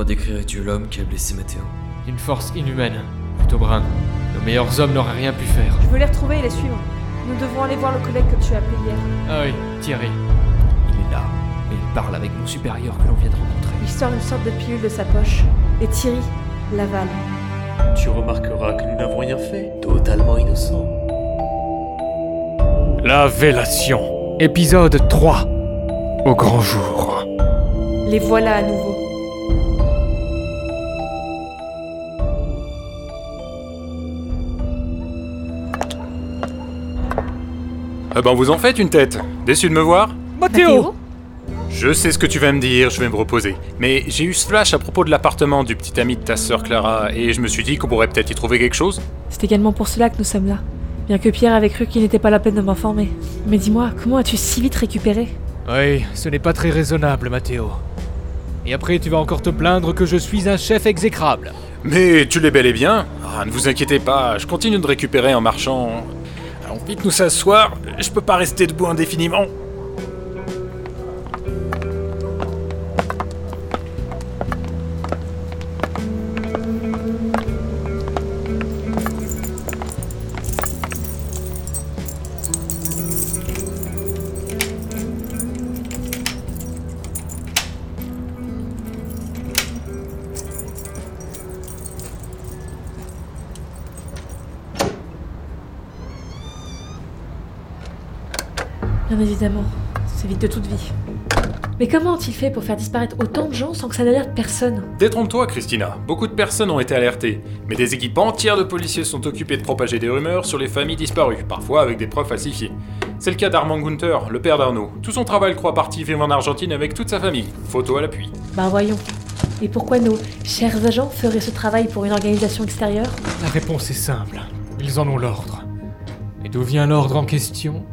Comment décrirais-tu l'homme qui a blessé Mathéo Une force inhumaine, plutôt brun. Nos meilleurs hommes n'auraient rien pu faire. Je veux les retrouver et les suivre. Nous devons aller voir le collègue que tu as appelé hier. Ah oui, Thierry. Il est là. Et il parle avec mon supérieur que l'on vient de rencontrer. Il sort une sorte de pilule de sa poche. Et Thierry l'avale. Tu remarqueras que nous n'avons rien fait. Totalement innocent. La Vélation. Épisode 3. Au grand jour. Les voilà à nouveau. Ah ben vous en faites une tête. Déçu de me voir Mathéo Je sais ce que tu vas me dire, je vais me reposer. Mais j'ai eu ce flash à propos de l'appartement du petit ami de ta sœur Clara, et je me suis dit qu'on pourrait peut-être y trouver quelque chose. C'est également pour cela que nous sommes là. Bien que Pierre avait cru qu'il n'était pas la peine de m'informer. Mais dis-moi, comment as-tu si vite récupéré? Oui, ce n'est pas très raisonnable, Mathéo. Et après, tu vas encore te plaindre que je suis un chef exécrable. Mais tu l'es bel et bien. Ah, ne vous inquiétez pas, je continue de récupérer en marchant. Vite nous s'asseoir, je peux pas rester debout indéfiniment. Bien évidemment, c'est vite de toute vie. Mais comment ont-ils fait pour faire disparaître autant de gens sans que ça n'alerte personne? Détrompe-toi, Christina. Beaucoup de personnes ont été alertées, mais des équipes entières de policiers sont occupées de propager des rumeurs sur les familles disparues, parfois avec des preuves falsifiées. C'est le cas d'Armand Gunther, le père d'Arnaud. Tout son travail croit parti vivre en Argentine avec toute sa famille. Photo à l'appui. Bah voyons. Et pourquoi nos chers agents feraient ce travail pour une organisation extérieure? La réponse est simple. Ils en ont l'ordre. Et d'où vient l'ordre en question?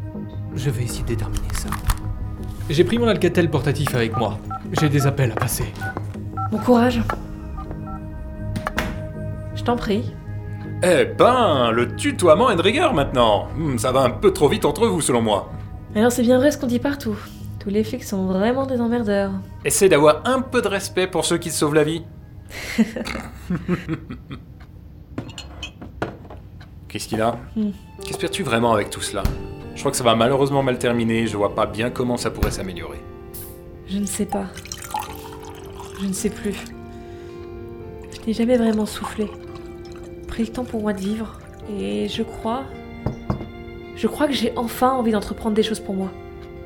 Je vais essayer de déterminer ça. J'ai pris mon Alcatel portatif avec moi. J'ai des appels à passer. Bon courage. Je t'en prie. Eh ben, le tutoiement est de rigueur maintenant. Hmm, ça va un peu trop vite entre vous, selon moi. Alors c'est bien vrai ce qu'on dit partout. Tous les flics sont vraiment des emmerdeurs. Essaie d'avoir un peu de respect pour ceux qui te sauvent la vie. Christina, Hmm. qu'espères-tu vraiment avec tout cela? Je crois que ça va malheureusement mal terminer, je vois pas bien comment ça pourrait s'améliorer. Je ne sais pas. Je ne sais plus. Je n'ai jamais vraiment soufflé. Pris le temps pour moi de vivre. Et je crois. Je crois que j'ai enfin envie d'entreprendre des choses pour moi.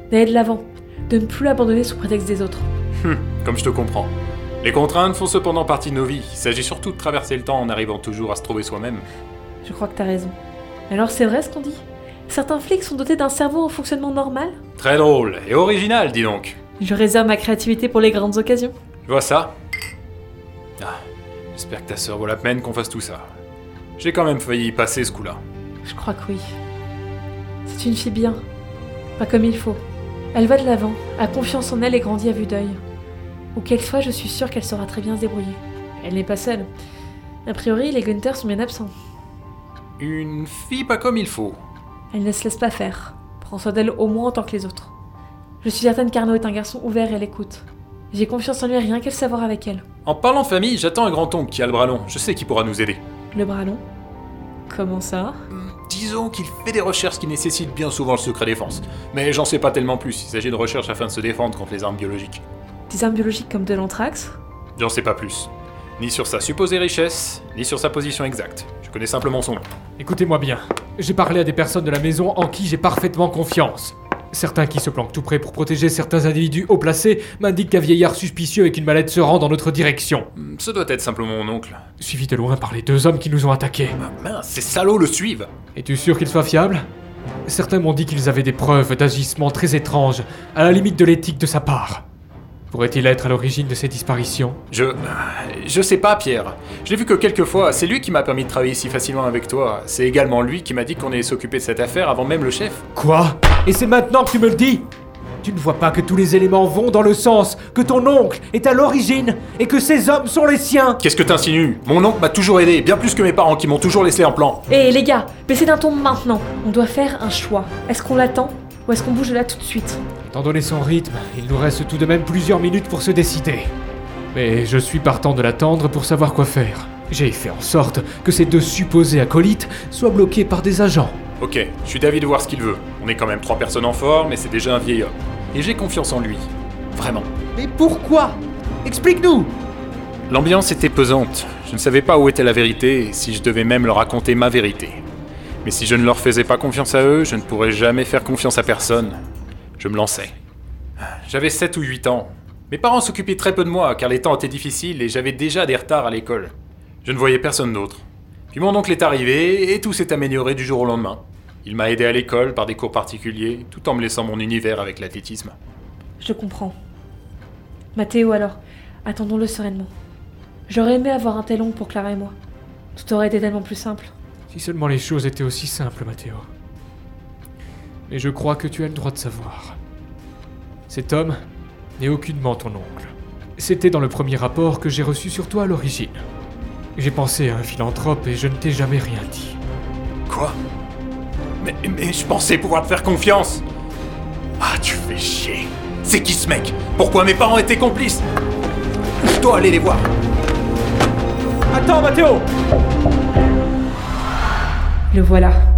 D'aller de l'avant. De ne plus abandonner sous prétexte des autres. Hum, comme je te comprends. Les contraintes font cependant partie de nos vies. Il s'agit surtout de traverser le temps en arrivant toujours à se trouver soi-même. Je crois que t'as raison. Alors c'est vrai ce qu'on dit? Certains flics sont dotés d'un cerveau en fonctionnement normal Très drôle et original, dis donc. Je réserve ma créativité pour les grandes occasions. Tu vois ça Ah, j'espère que ta sœur vaut la peine qu'on fasse tout ça. J'ai quand même failli y passer ce coup-là. Je crois que oui. C'est une fille bien. Pas comme il faut. Elle va de l'avant, a confiance en elle et grandit à vue d'œil. Où qu'elle soit, je suis sûre qu'elle saura très bien se débrouiller. Elle n'est pas seule. A priori, les Gunther sont bien absents. Une fille pas comme il faut. Elle ne se laisse pas faire. Prends soin d'elle au moins autant que les autres. Je suis certaine qu'Arnaud est un garçon ouvert et l'écoute. J'ai confiance en lui rien qu'à le savoir avec elle. En parlant de famille, j'attends un grand-oncle qui a le bras long. Je sais qu'il pourra nous aider. Le bras long? Comment ça? Disons qu'il fait des recherches qui nécessitent bien souvent le secret défense. Mais j'en sais pas tellement plus. Il s'agit de recherches afin de se défendre contre les armes biologiques. Des armes biologiques comme de l'anthrax? J'en sais pas plus. Ni sur sa supposée richesse, ni sur sa position exacte. Je connais simplement son nom. Écoutez-moi bien. J'ai parlé à des personnes de la maison en qui j'ai parfaitement confiance. Certains qui se planquent tout près pour protéger certains individus haut placés m'indiquent qu'un vieillard suspicieux avec une mallette se rend dans notre direction. Hmm, Ce doit être simplement mon oncle. Suivi de loin par les deux hommes qui nous ont attaqués. Ah, mince, ces salauds le suivent Es-tu sûr qu'ils soient fiables? Certains m'ont dit qu'ils avaient des preuves d'agissements très étranges, à la limite de l'éthique de sa part. Pourrait-il être à l'origine de ces disparitions Je. Je sais pas, Pierre. Je l'ai vu que quelques fois. C'est lui qui m'a permis de travailler si facilement avec toi. C'est également lui qui m'a dit qu'on allait s'occuper de cette affaire avant même le chef. Quoi? Et c'est maintenant que tu me le dis? Tu ne vois pas que tous les éléments vont dans le sens que ton oncle est à l'origine et que ces hommes sont les siens? Qu'est-ce que t'insinues? Mon oncle m'a toujours aidé, bien plus que mes parents qui m'ont toujours laissé en plan. Hé les gars, baissez d'un ton maintenant. On doit faire un choix. Est-ce qu'on l'attend? Ou est-ce qu'on bouge là tout de suite Étant donné son rythme, il nous reste tout de même plusieurs minutes pour se décider. Mais je suis partant de l'attendre pour savoir quoi faire. J'ai fait en sorte que ces deux supposés acolytes soient bloqués par des agents. Ok, je suis d'avis de voir ce qu'il veut. On est quand même trois personnes en forme, mais c'est déjà un vieil homme. Et j'ai confiance en lui. Vraiment. Mais pourquoi? Explique-nous L'ambiance était pesante. Je ne savais pas où était la vérité et si je devais même leur raconter ma vérité. Mais si je ne leur faisais pas confiance à eux, je ne pourrais jamais faire confiance à personne. Je me lançais. J'avais 7 ou 8 ans. Mes parents s'occupaient très peu de moi car les temps étaient difficiles et j'avais déjà des retards à l'école. Je ne voyais personne d'autre. Puis mon oncle est arrivé et tout s'est amélioré du jour au lendemain. Il m'a aidé à l'école par des cours particuliers, tout en me laissant mon univers avec l'athlétisme. Je comprends. Mathéo alors, attendons-le sereinement. J'aurais aimé avoir un tel oncle pour Clara et moi. Tout aurait été tellement plus simple. Si seulement les choses étaient aussi simples, Mathéo. Mais je crois que tu as le droit de savoir. Cet homme n'est aucunement ton oncle. C'était dans le premier rapport que j'ai reçu sur toi à l'origine. J'ai pensé à un philanthrope et je ne t'ai jamais rien dit. Quoi? Mais, mais je pensais pouvoir te faire confiance Ah, tu fais chier C'est qui ce mec? Pourquoi mes parents étaient complices? Je dois aller les voir Attends, Mathéo Le voilà.